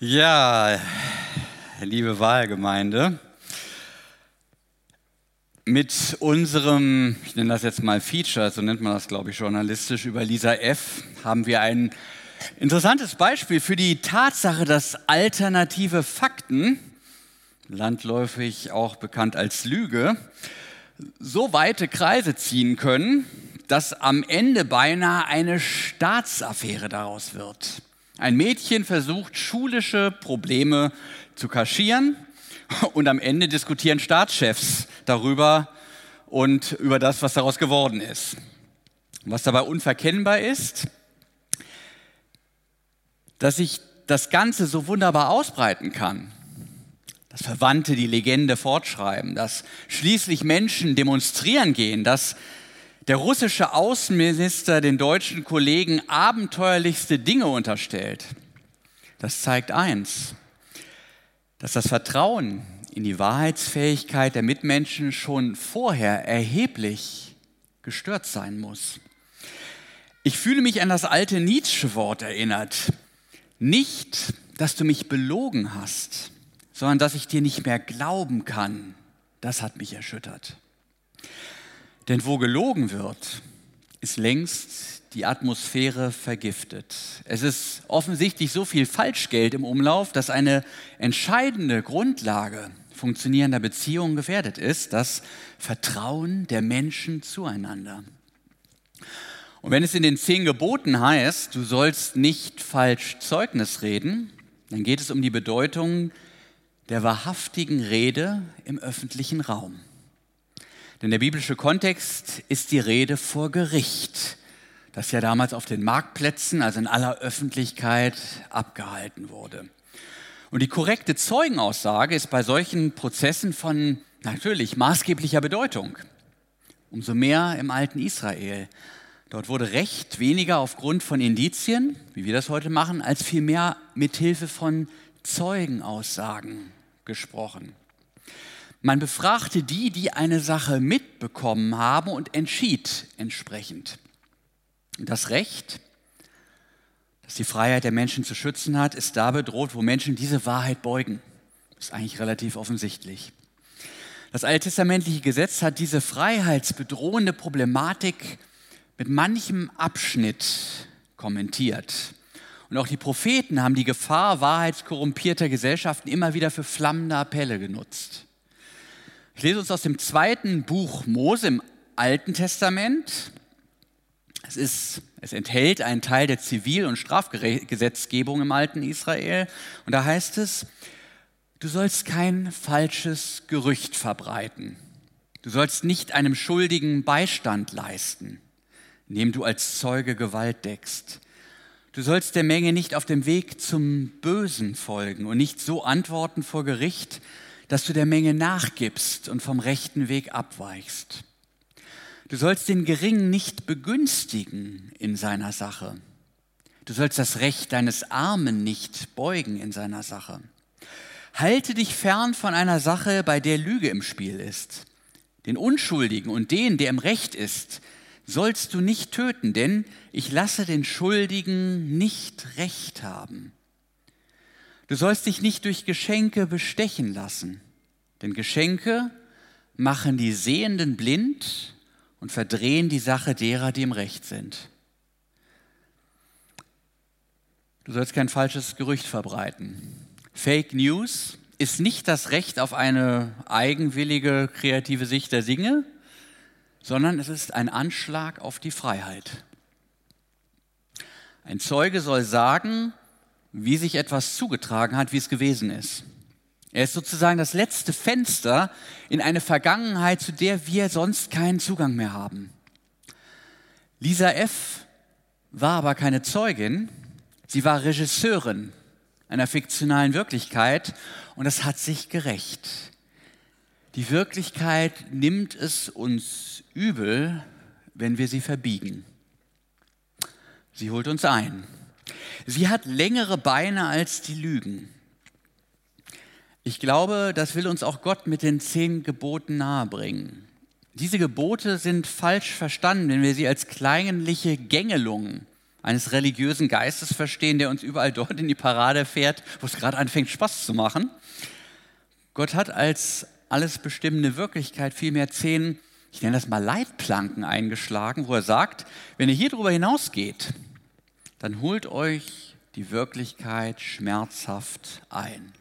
Ja, liebe Wahlgemeinde, mit unserem, ich nenne das jetzt mal Feature, so nennt man das, glaube ich, journalistisch, über Lisa F., haben wir ein interessantes Beispiel für die Tatsache, dass alternative Fakten, landläufig auch bekannt als Lüge, so weite Kreise ziehen können, dass am Ende beinahe eine Staatsaffäre daraus wird. Ein Mädchen versucht, schulische Probleme zu kaschieren und am Ende diskutieren Staatschefs darüber und über das, was daraus geworden ist. Was dabei unverkennbar ist, dass sich das Ganze so wunderbar ausbreiten kann, dass Verwandte die Legende fortschreiben, dass schließlich Menschen demonstrieren gehen, dass der russische Außenminister den deutschen Kollegen abenteuerlichste Dinge unterstellt. Das zeigt eins, dass das Vertrauen in die Wahrheitsfähigkeit der Mitmenschen schon vorher erheblich gestört sein muss. Ich fühle mich an das alte Nietzsche-Wort erinnert. Nicht, dass du mich belogen hast, sondern dass ich dir nicht mehr glauben kann. Das hat mich erschüttert. Denn wo gelogen wird, ist längst die Atmosphäre vergiftet. Es ist offensichtlich so viel Falschgeld im Umlauf, dass eine entscheidende Grundlage funktionierender Beziehungen gefährdet ist, das Vertrauen der Menschen zueinander. Und wenn es in den zehn Geboten heißt, du sollst nicht falsch Zeugnis reden, dann geht es um die Bedeutung der wahrhaftigen Rede im öffentlichen Raum. Denn der biblische Kontext ist die Rede vor Gericht, das ja damals auf den Marktplätzen, also in aller Öffentlichkeit, abgehalten wurde. Und die korrekte Zeugenaussage ist bei solchen Prozessen von natürlich maßgeblicher Bedeutung. Umso mehr im alten Israel. Dort wurde Recht weniger aufgrund von Indizien, wie wir das heute machen, als vielmehr mit Hilfe von Zeugenaussagen gesprochen. Man befragte die, die eine Sache mitbekommen haben und entschied entsprechend. Das Recht, das die Freiheit der Menschen zu schützen hat, ist da bedroht, wo Menschen diese Wahrheit beugen. Das ist eigentlich relativ offensichtlich. Das alttestamentliche Gesetz hat diese freiheitsbedrohende Problematik mit manchem Abschnitt kommentiert. Und auch die Propheten haben die Gefahr wahrheitskorrumpierter Gesellschaften immer wieder für flammende Appelle genutzt. Ich lese uns aus dem zweiten Buch Mose im Alten Testament. Es, ist, es enthält einen Teil der Zivil- und Strafgesetzgebung im alten Israel. Und da heißt es, du sollst kein falsches Gerücht verbreiten. Du sollst nicht einem Schuldigen Beistand leisten, indem du als Zeuge Gewalt deckst. Du sollst der Menge nicht auf dem Weg zum Bösen folgen und nicht so antworten vor Gericht, dass du der Menge nachgibst und vom rechten Weg abweichst. Du sollst den Geringen nicht begünstigen in seiner Sache. Du sollst das Recht deines Armen nicht beugen in seiner Sache. Halte dich fern von einer Sache, bei der Lüge im Spiel ist. Den Unschuldigen und den, der im Recht ist, sollst du nicht töten, denn ich lasse den Schuldigen nicht recht haben. Du sollst dich nicht durch Geschenke bestechen lassen, denn Geschenke machen die Sehenden blind und verdrehen die Sache derer, die im Recht sind. Du sollst kein falsches Gerücht verbreiten. Fake News ist nicht das Recht auf eine eigenwillige, kreative Sicht der Dinge, sondern es ist ein Anschlag auf die Freiheit. Ein Zeuge soll sagen, wie sich etwas zugetragen hat, wie es gewesen ist. Er ist sozusagen das letzte Fenster in eine Vergangenheit, zu der wir sonst keinen Zugang mehr haben. Lisa F. war aber keine Zeugin, sie war Regisseurin einer fiktionalen Wirklichkeit und das hat sich gerecht. Die Wirklichkeit nimmt es uns übel, wenn wir sie verbiegen. Sie holt uns ein. Sie hat längere Beine als die Lügen. Ich glaube, das will uns auch Gott mit den zehn Geboten nahebringen. Diese Gebote sind falsch verstanden, wenn wir sie als kleinliche Gängelungen eines religiösen Geistes verstehen, der uns überall dort in die Parade fährt, wo es gerade anfängt Spaß zu machen. Gott hat als alles bestimmende Wirklichkeit vielmehr zehn, ich nenne das mal Leitplanken eingeschlagen, wo er sagt, wenn ihr hier drüber hinausgeht, dann holt euch die Wirklichkeit schmerzhaft ein.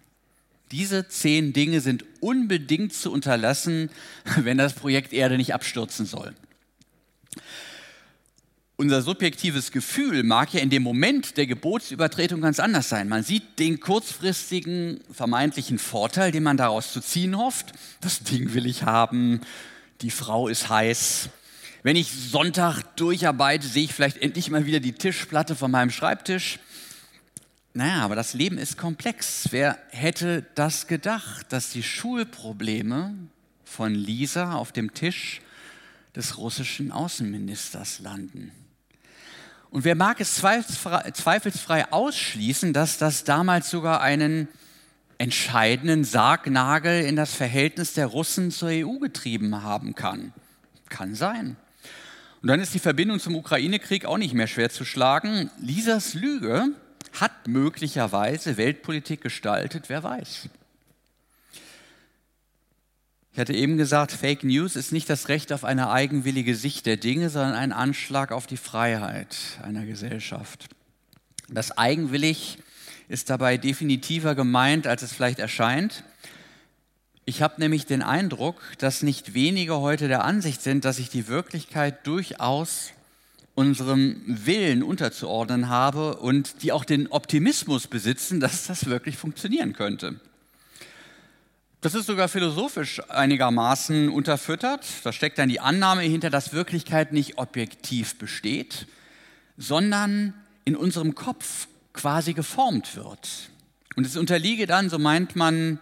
Diese zehn Dinge sind unbedingt zu unterlassen, wenn das Projekt Erde nicht abstürzen soll. Unser subjektives Gefühl mag ja in dem Moment der Gebotsübertretung ganz anders sein. Man sieht den kurzfristigen vermeintlichen Vorteil, den man daraus zu ziehen hofft. Das Ding will ich haben, die Frau ist heiß. Wenn ich Sonntag durcharbeite, sehe ich vielleicht endlich mal wieder die Tischplatte von meinem Schreibtisch. Naja, aber das Leben ist komplex. Wer hätte das gedacht, dass die Schulprobleme von Lisa auf dem Tisch des russischen Außenministers landen? Und wer mag es zweifelsfrei ausschließen, dass das damals sogar einen entscheidenden Sargnagel in das Verhältnis der Russen zur EU getrieben haben kann? Kann sein. Und dann ist die Verbindung zum Ukraine-Krieg auch nicht mehr schwer zu schlagen. Lisas Lüge hat möglicherweise Weltpolitik gestaltet, wer weiß. Ich hatte eben gesagt, Fake News ist nicht das Recht auf eine eigenwillige Sicht der Dinge, sondern ein Anschlag auf die Freiheit einer Gesellschaft. Das eigenwillig ist dabei definitiver gemeint, als es vielleicht erscheint. Ich habe nämlich den Eindruck, dass nicht wenige heute der Ansicht sind, dass sich die Wirklichkeit durchaus unserem Willen unterzuordnen habe und die auch den Optimismus besitzen, dass das wirklich funktionieren könnte. Das ist sogar philosophisch einigermaßen unterfüttert. Da steckt dann die Annahme hinter, dass Wirklichkeit nicht objektiv besteht, sondern in unserem Kopf quasi geformt wird. Und es unterliege dann, so meint man,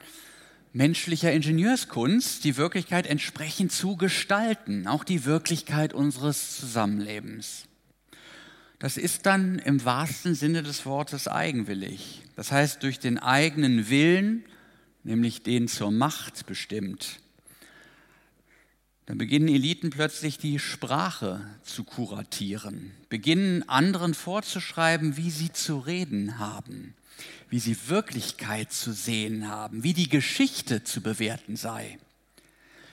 menschlicher Ingenieurskunst, die Wirklichkeit entsprechend zu gestalten, auch die Wirklichkeit unseres Zusammenlebens. Das ist dann im wahrsten Sinne des Wortes eigenwillig. Das heißt, durch den eigenen Willen, nämlich den zur Macht bestimmt. Dann beginnen Eliten plötzlich die Sprache zu kuratieren, beginnen anderen vorzuschreiben, wie sie zu reden haben wie sie Wirklichkeit zu sehen haben, wie die Geschichte zu bewerten sei,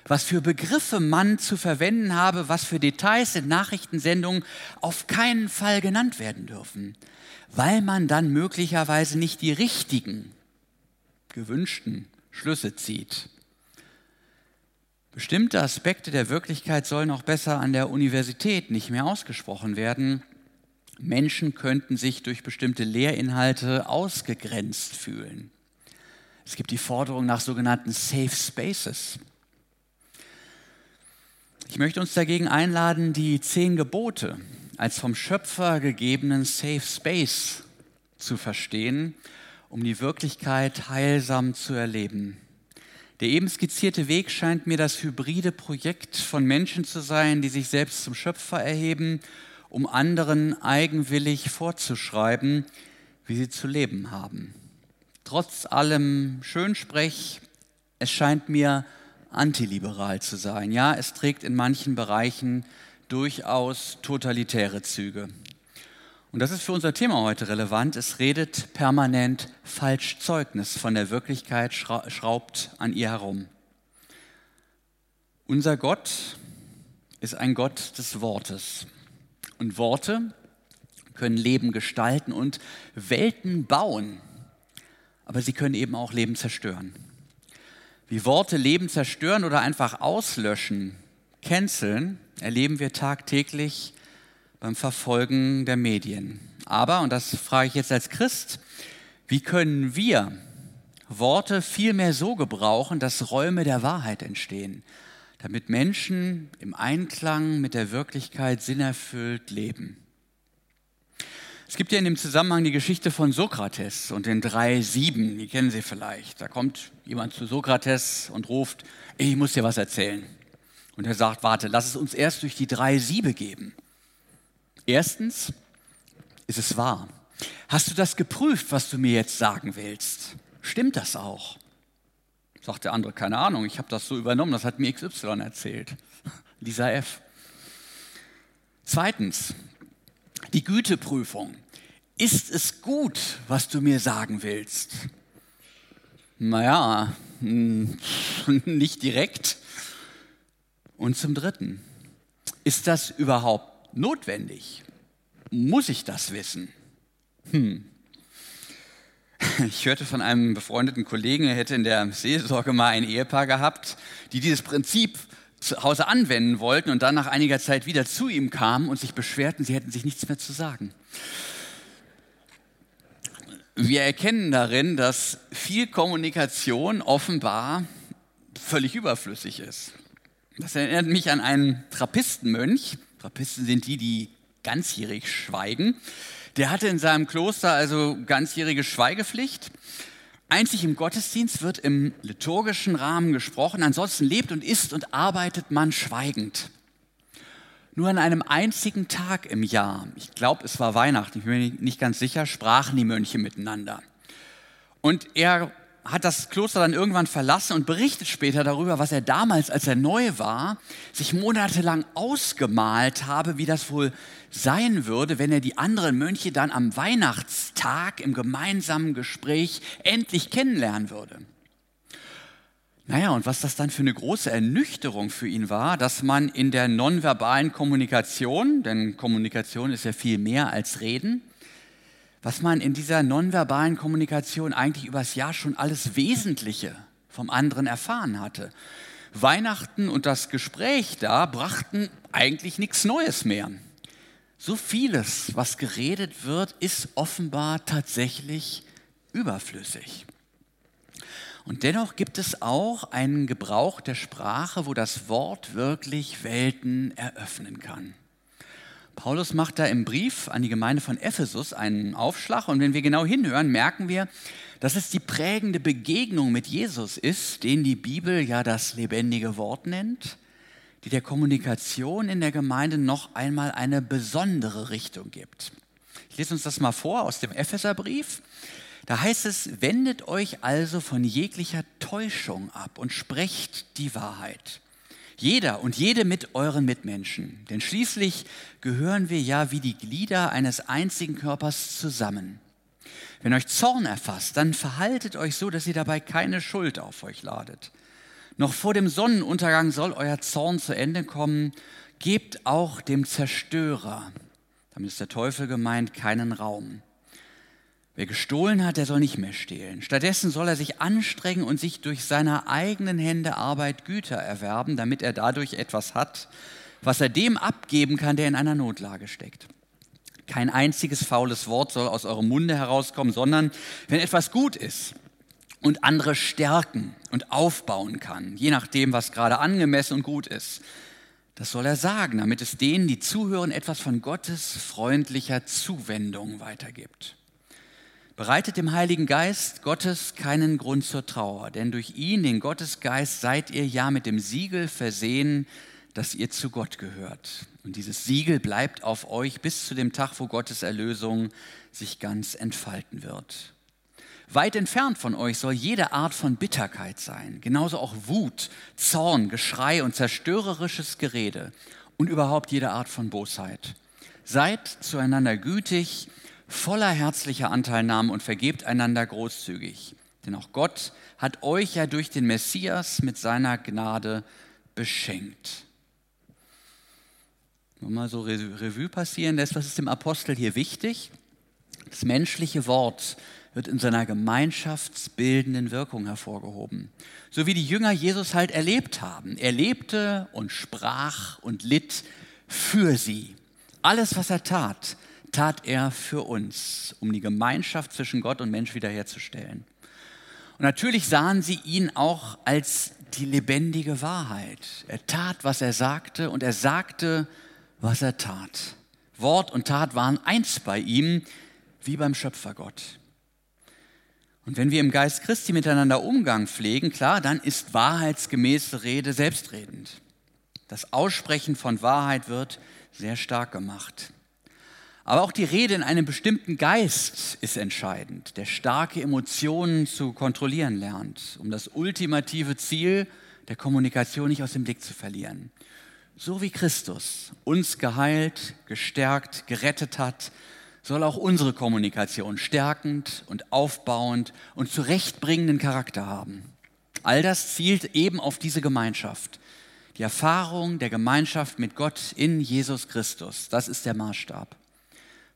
was für Begriffe man zu verwenden habe, was für Details in Nachrichtensendungen auf keinen Fall genannt werden dürfen, weil man dann möglicherweise nicht die richtigen, gewünschten Schlüsse zieht. Bestimmte Aspekte der Wirklichkeit sollen auch besser an der Universität nicht mehr ausgesprochen werden, Menschen könnten sich durch bestimmte Lehrinhalte ausgegrenzt fühlen. Es gibt die Forderung nach sogenannten Safe Spaces. Ich möchte uns dagegen einladen, die zehn Gebote als vom Schöpfer gegebenen Safe Space zu verstehen, um die Wirklichkeit heilsam zu erleben. Der eben skizzierte Weg scheint mir das hybride Projekt von Menschen zu sein, die sich selbst zum Schöpfer erheben um anderen eigenwillig vorzuschreiben, wie sie zu leben haben. Trotz allem Schönsprech, es scheint mir antiliberal zu sein. Ja, es trägt in manchen Bereichen durchaus totalitäre Züge. Und das ist für unser Thema heute relevant. Es redet permanent falsch Zeugnis von der Wirklichkeit, schraubt an ihr herum. Unser Gott ist ein Gott des Wortes. Und Worte können Leben gestalten und Welten bauen, aber sie können eben auch Leben zerstören. Wie Worte Leben zerstören oder einfach auslöschen, canceln, erleben wir tagtäglich beim Verfolgen der Medien. Aber, und das frage ich jetzt als Christ, wie können wir Worte vielmehr so gebrauchen, dass Räume der Wahrheit entstehen, damit Menschen im Einklang mit der Wirklichkeit sinnerfüllt leben. Es gibt ja in dem Zusammenhang die Geschichte von Sokrates und den drei Sieben, die kennen Sie vielleicht. Da kommt jemand zu Sokrates und ruft, ich muss dir was erzählen. Und er sagt, warte, lass es uns erst durch die drei Siebe geben. Erstens, ist es wahr? Hast du das geprüft, was du mir jetzt sagen willst? Stimmt das auch? Sagt der andere, keine Ahnung, ich habe das so übernommen, das hat mir XY erzählt. Lisa F. Zweitens, Die Güteprüfung. Ist es gut, was du mir sagen willst? Naja, hm, nicht direkt. Und zum Dritten, ist das überhaupt notwendig? Muss ich das wissen? Hm. Ich hörte von einem befreundeten Kollegen, er hätte in der Seelsorge mal ein Ehepaar gehabt, die dieses Prinzip zu Hause anwenden wollten und dann nach einiger Zeit wieder zu ihm kamen und sich beschwerten, sie hätten sich nichts mehr zu sagen. Wir erkennen darin, dass viel Kommunikation offenbar völlig überflüssig ist. Das erinnert mich an einen Trappistenmönch. Trappisten sind die, die ganzjährig schweigen. Der hatte in seinem Kloster also ganzjährige Schweigepflicht. Einzig im Gottesdienst wird im liturgischen Rahmen gesprochen, ansonsten lebt und isst und arbeitet man schweigend. Nur an einem einzigen Tag im Jahr, ich glaube es war Weihnachten, ich bin mir nicht ganz sicher, sprachen die Mönche miteinander. Und er hat das Kloster dann irgendwann verlassen und berichtet später darüber, was er damals, als er neu war, sich monatelang ausgemalt habe, wie das wohl sein würde, wenn er die anderen Mönche dann am Weihnachtstag im gemeinsamen Gespräch endlich kennenlernen würde. Naja, und was das dann für eine große Ernüchterung für ihn war, dass man in der nonverbalen Kommunikation, denn Kommunikation ist ja viel mehr als Reden, was man in dieser nonverbalen Kommunikation eigentlich übers Jahr schon alles Wesentliche vom anderen erfahren hatte. Weihnachten und das Gespräch da brachten eigentlich nichts Neues mehr. So vieles, was geredet wird, ist offenbar tatsächlich überflüssig. Und dennoch gibt es auch einen Gebrauch der Sprache, wo das Wort wirklich Welten eröffnen kann. Paulus macht da im Brief an die Gemeinde von Ephesus einen Aufschlag und wenn wir genau hinhören, merken wir, dass es die prägende Begegnung mit Jesus ist, den die Bibel ja das lebendige Wort nennt, die der Kommunikation in der Gemeinde noch einmal eine besondere Richtung gibt. Ich lese uns das mal vor aus dem Epheserbrief. Da heißt es, wendet euch also von jeglicher Täuschung ab und sprecht die Wahrheit jeder und jede mit euren Mitmenschen. Denn schließlich gehören wir ja wie die Glieder eines einzigen Körpers zusammen. Wenn euch Zorn erfasst, dann verhaltet euch so, dass ihr dabei keine Schuld auf euch ladet. Noch vor dem Sonnenuntergang soll euer Zorn zu Ende kommen. Gebt auch dem Zerstörer, damit ist der Teufel gemeint, keinen Raum. Wer gestohlen hat, der soll nicht mehr stehlen. Stattdessen soll er sich anstrengen und sich durch seine eigenen Hände Arbeit Güter erwerben, damit er dadurch etwas hat, was er dem abgeben kann, der in einer Notlage steckt. Kein einziges faules Wort soll aus eurem Munde herauskommen, sondern wenn etwas gut ist und andere stärken und aufbauen kann, je nachdem, was gerade angemessen und gut ist, das soll er sagen, damit es denen, die zuhören, etwas von Gottes freundlicher Zuwendung weitergibt. Bereitet dem Heiligen Geist Gottes keinen Grund zur Trauer, denn durch ihn, den Gottesgeist, seid ihr ja mit dem Siegel versehen, dass ihr zu Gott gehört. Und dieses Siegel bleibt auf euch bis zu dem Tag, wo Gottes Erlösung sich ganz entfalten wird. Weit entfernt von euch soll jede Art von Bitterkeit sein, genauso auch Wut, Zorn, Geschrei und zerstörerisches Gerede und überhaupt jede Art von Bosheit. Seid zueinander gütig, voller herzlicher Anteilnahme und vergebt einander großzügig. Denn auch Gott hat euch ja durch den Messias mit seiner Gnade beschenkt. Wenn mal so Revue passieren lässt, was ist dem Apostel hier wichtig? Das menschliche Wort wird in seiner gemeinschaftsbildenden Wirkung hervorgehoben. So wie die Jünger Jesus halt erlebt haben. Er lebte und sprach und litt für sie. Alles, was er tat, tat er für uns, um die Gemeinschaft zwischen Gott und Mensch wiederherzustellen. Und natürlich sahen sie ihn auch als die lebendige Wahrheit. Er tat, was er sagte und er sagte, was er tat. Wort und Tat waren eins bei ihm, wie beim Schöpfergott. Und wenn wir im Geist Christi miteinander Umgang pflegen, klar, dann ist wahrheitsgemäße Rede selbstredend. Das Aussprechen von Wahrheit wird sehr stark gemacht. Aber auch die Rede in einem bestimmten Geist ist entscheidend, der starke Emotionen zu kontrollieren lernt, um das ultimative Ziel der Kommunikation nicht aus dem Blick zu verlieren. So wie Christus uns geheilt, gestärkt, gerettet hat, soll auch unsere Kommunikation stärkend und aufbauend und zurechtbringenden Charakter haben. All das zielt eben auf diese Gemeinschaft. Die Erfahrung der Gemeinschaft mit Gott in Jesus Christus, das ist der Maßstab.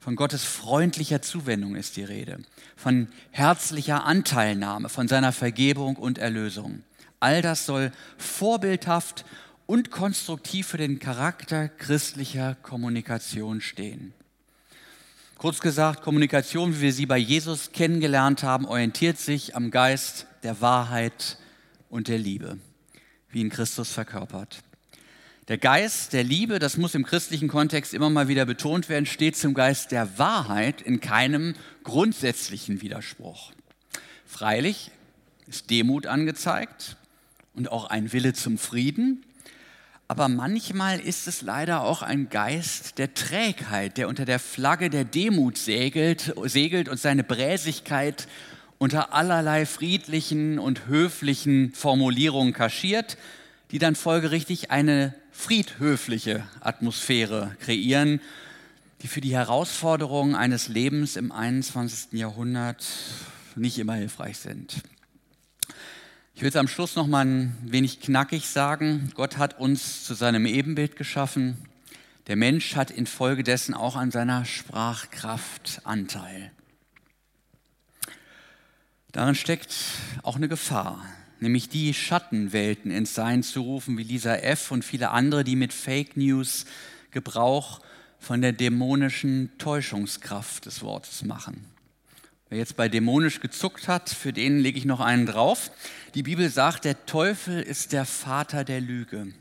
Von Gottes freundlicher Zuwendung ist die Rede, von herzlicher Anteilnahme, von seiner Vergebung und Erlösung. All das soll vorbildhaft und konstruktiv für den Charakter christlicher Kommunikation stehen. Kurz gesagt, Kommunikation, wie wir sie bei Jesus kennengelernt haben, orientiert sich am Geist der Wahrheit und der Liebe, wie ihn Christus verkörpert. Der Geist der Liebe, das muss im christlichen Kontext immer mal wieder betont werden, steht zum Geist der Wahrheit in keinem grundsätzlichen Widerspruch. Freilich ist Demut angezeigt und auch ein Wille zum Frieden, aber manchmal ist es leider auch ein Geist der Trägheit, der unter der Flagge der Demut segelt, segelt und seine Bräsigkeit unter allerlei friedlichen und höflichen Formulierungen kaschiert, die dann folgerichtig eine friedhöfliche Atmosphäre kreieren, die für die Herausforderungen eines Lebens im 21. Jahrhundert nicht immer hilfreich sind. Ich will es am Schluss noch mal ein wenig knackig sagen. Gott hat uns zu seinem Ebenbild geschaffen. Der Mensch hat infolgedessen auch an seiner Sprachkraft Anteil. Darin steckt auch eine Gefahr nämlich die Schattenwelten ins Sein zu rufen, wie Lisa F. und viele andere, die mit Fake News Gebrauch von der dämonischen Täuschungskraft des Wortes machen. Wer jetzt bei dämonisch gezuckt hat, für den lege ich noch einen drauf. Die Bibel sagt, der Teufel ist der Vater der Lüge.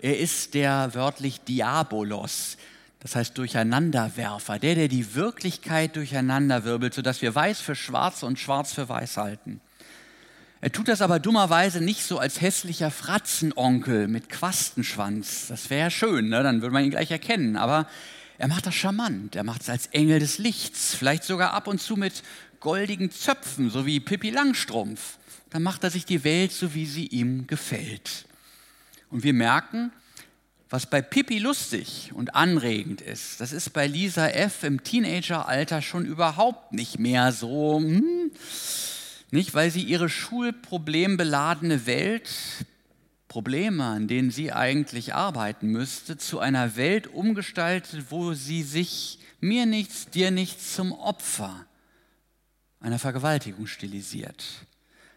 Er ist der wörtlich Diabolos, das heißt Durcheinanderwerfer, der, der die Wirklichkeit durcheinanderwirbelt, sodass wir weiß für schwarz und schwarz für weiß halten. Er tut das aber dummerweise nicht so als hässlicher Fratzenonkel mit Quastenschwanz. Das wäre schön, ne? dann würde man ihn gleich erkennen. Aber er macht das charmant. Er macht es als Engel des Lichts. Vielleicht sogar ab und zu mit goldigen Zöpfen, so wie Pippi Langstrumpf. Dann macht er sich die Welt so, wie sie ihm gefällt. Und wir merken, was bei Pippi lustig und anregend ist, das ist bei Lisa F. im Teenageralter schon überhaupt nicht mehr so. Hm, nicht, weil sie ihre schulproblembeladene Welt, Probleme, an denen sie eigentlich arbeiten müsste, zu einer Welt umgestaltet, wo sie sich mir nichts, dir nichts zum Opfer einer Vergewaltigung stilisiert.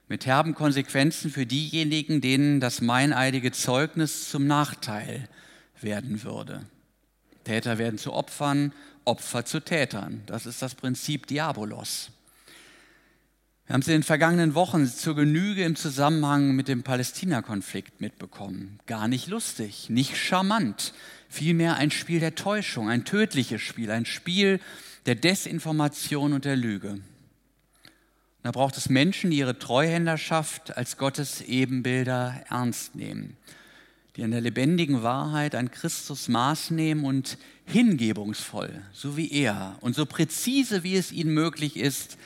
Mit herben Konsequenzen für diejenigen, denen das meineidige Zeugnis zum Nachteil werden würde. Täter werden zu Opfern, Opfer zu Tätern. Das ist das Prinzip Diabolos. Wir haben es in den vergangenen Wochen zur Genüge im Zusammenhang mit dem Palästina-Konflikt mitbekommen. Gar nicht lustig, nicht charmant, vielmehr ein Spiel der Täuschung, ein tödliches Spiel, ein Spiel der Desinformation und der Lüge. Da braucht es Menschen, die ihre Treuhänderschaft als Gottes Ebenbilder ernst nehmen, die an der lebendigen Wahrheit an Christus Maß nehmen und hingebungsvoll, so wie er und so präzise, wie es ihnen möglich ist,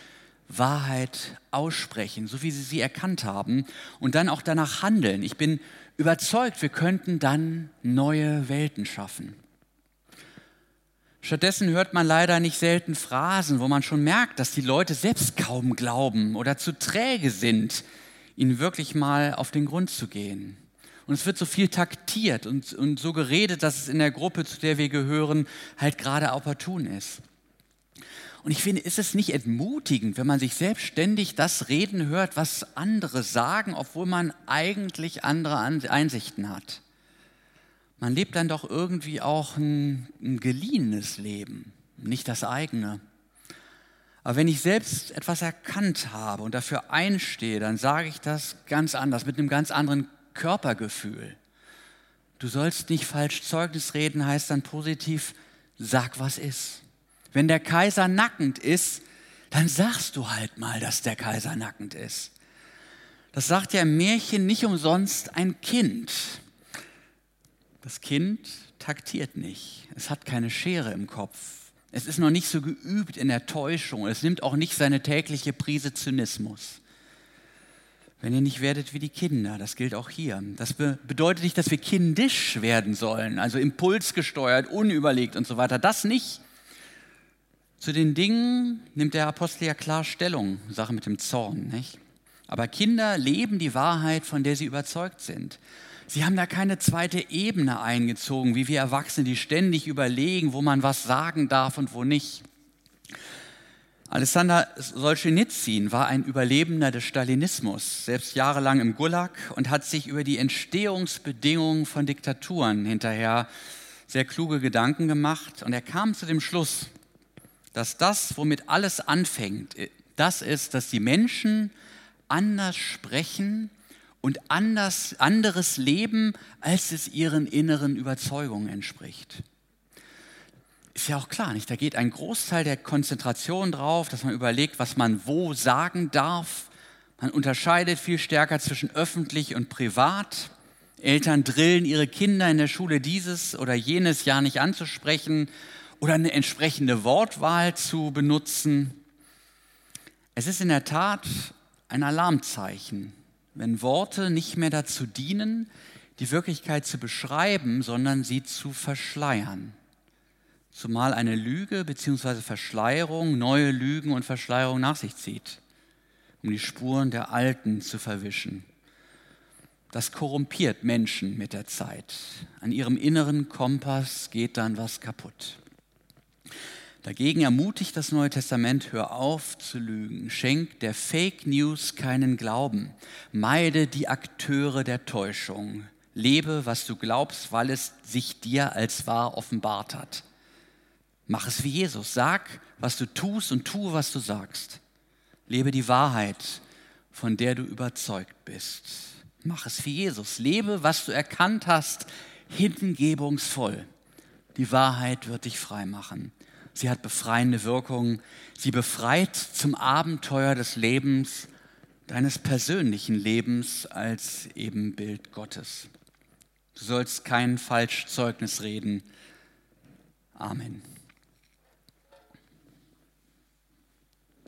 Wahrheit aussprechen, so wie sie sie erkannt haben und dann auch danach handeln. Ich bin überzeugt, wir könnten dann neue Welten schaffen. Stattdessen hört man leider nicht selten Phrasen, wo man schon merkt, dass die Leute selbst kaum glauben oder zu träge sind, ihnen wirklich mal auf den Grund zu gehen. Und es wird so viel taktiert und, und so geredet, dass es in der Gruppe, zu der wir gehören, halt gerade opportun ist. Und ich finde, ist es nicht entmutigend, wenn man sich selbstständig das reden hört, was andere sagen, obwohl man eigentlich andere Einsichten hat? Man lebt dann doch irgendwie auch ein, ein geliehenes Leben, nicht das eigene. Aber wenn ich selbst etwas erkannt habe und dafür einstehe, dann sage ich das ganz anders, mit einem ganz anderen Körpergefühl. Du sollst nicht falsch Zeugnis reden, heißt dann positiv, sag, was ist. Wenn der Kaiser nackend ist, dann sagst du halt mal, dass der Kaiser nackend ist. Das sagt ja im Märchen nicht umsonst ein Kind. Das Kind taktiert nicht. Es hat keine Schere im Kopf. Es ist noch nicht so geübt in der Täuschung. Es nimmt auch nicht seine tägliche Prise Zynismus. wenn ihr nicht werdet wie die Kinder. Das gilt auch hier. Das be bedeutet nicht, dass wir kindisch werden sollen, also impulsgesteuert, unüberlegt und so weiter. Das nicht. Zu den Dingen nimmt der Apostel ja klar Stellung, Sache mit dem Zorn. Nicht? Aber Kinder leben die Wahrheit, von der sie überzeugt sind. Sie haben da keine zweite Ebene eingezogen, wie wir Erwachsene, die ständig überlegen, wo man was sagen darf und wo nicht. Alexander Solzhenitsyn war ein Überlebender des Stalinismus, selbst jahrelang im Gulag und hat sich über die Entstehungsbedingungen von Diktaturen hinterher sehr kluge Gedanken gemacht. Und er kam zu dem Schluss, dass das, womit alles anfängt, das ist, dass die Menschen anders sprechen und anders, anderes leben, als es ihren inneren Überzeugungen entspricht ist ja auch klar, nicht? Da geht ein Großteil der Konzentration drauf, dass man überlegt, was man wo sagen darf. Man unterscheidet viel stärker zwischen öffentlich und privat. Eltern drillen ihre Kinder in der Schule dieses oder jenes Jahr nicht anzusprechen oder eine entsprechende Wortwahl zu benutzen. Es ist in der Tat ein Alarmzeichen, wenn Worte nicht mehr dazu dienen, die Wirklichkeit zu beschreiben, sondern sie zu verschleiern zumal eine Lüge bzw. Verschleierung neue Lügen und Verschleierung nach sich zieht, um die Spuren der Alten zu verwischen. Das korrumpiert Menschen mit der Zeit. An ihrem inneren Kompass geht dann was kaputt. Dagegen ermutigt das Neue Testament, hör auf zu lügen, schenk der Fake News keinen Glauben, meide die Akteure der Täuschung, lebe, was du glaubst, weil es sich dir als wahr offenbart hat. Mach es wie Jesus. Sag, was du tust und tue, was du sagst. Lebe die Wahrheit, von der du überzeugt bist. Mach es wie Jesus. Lebe, was du erkannt hast, hingebungsvoll. Die Wahrheit wird dich frei machen. Sie hat befreiende Wirkung. Sie befreit zum Abenteuer des Lebens, deines persönlichen Lebens als Ebenbild Gottes. Du sollst kein Falschzeugnis reden. Amen.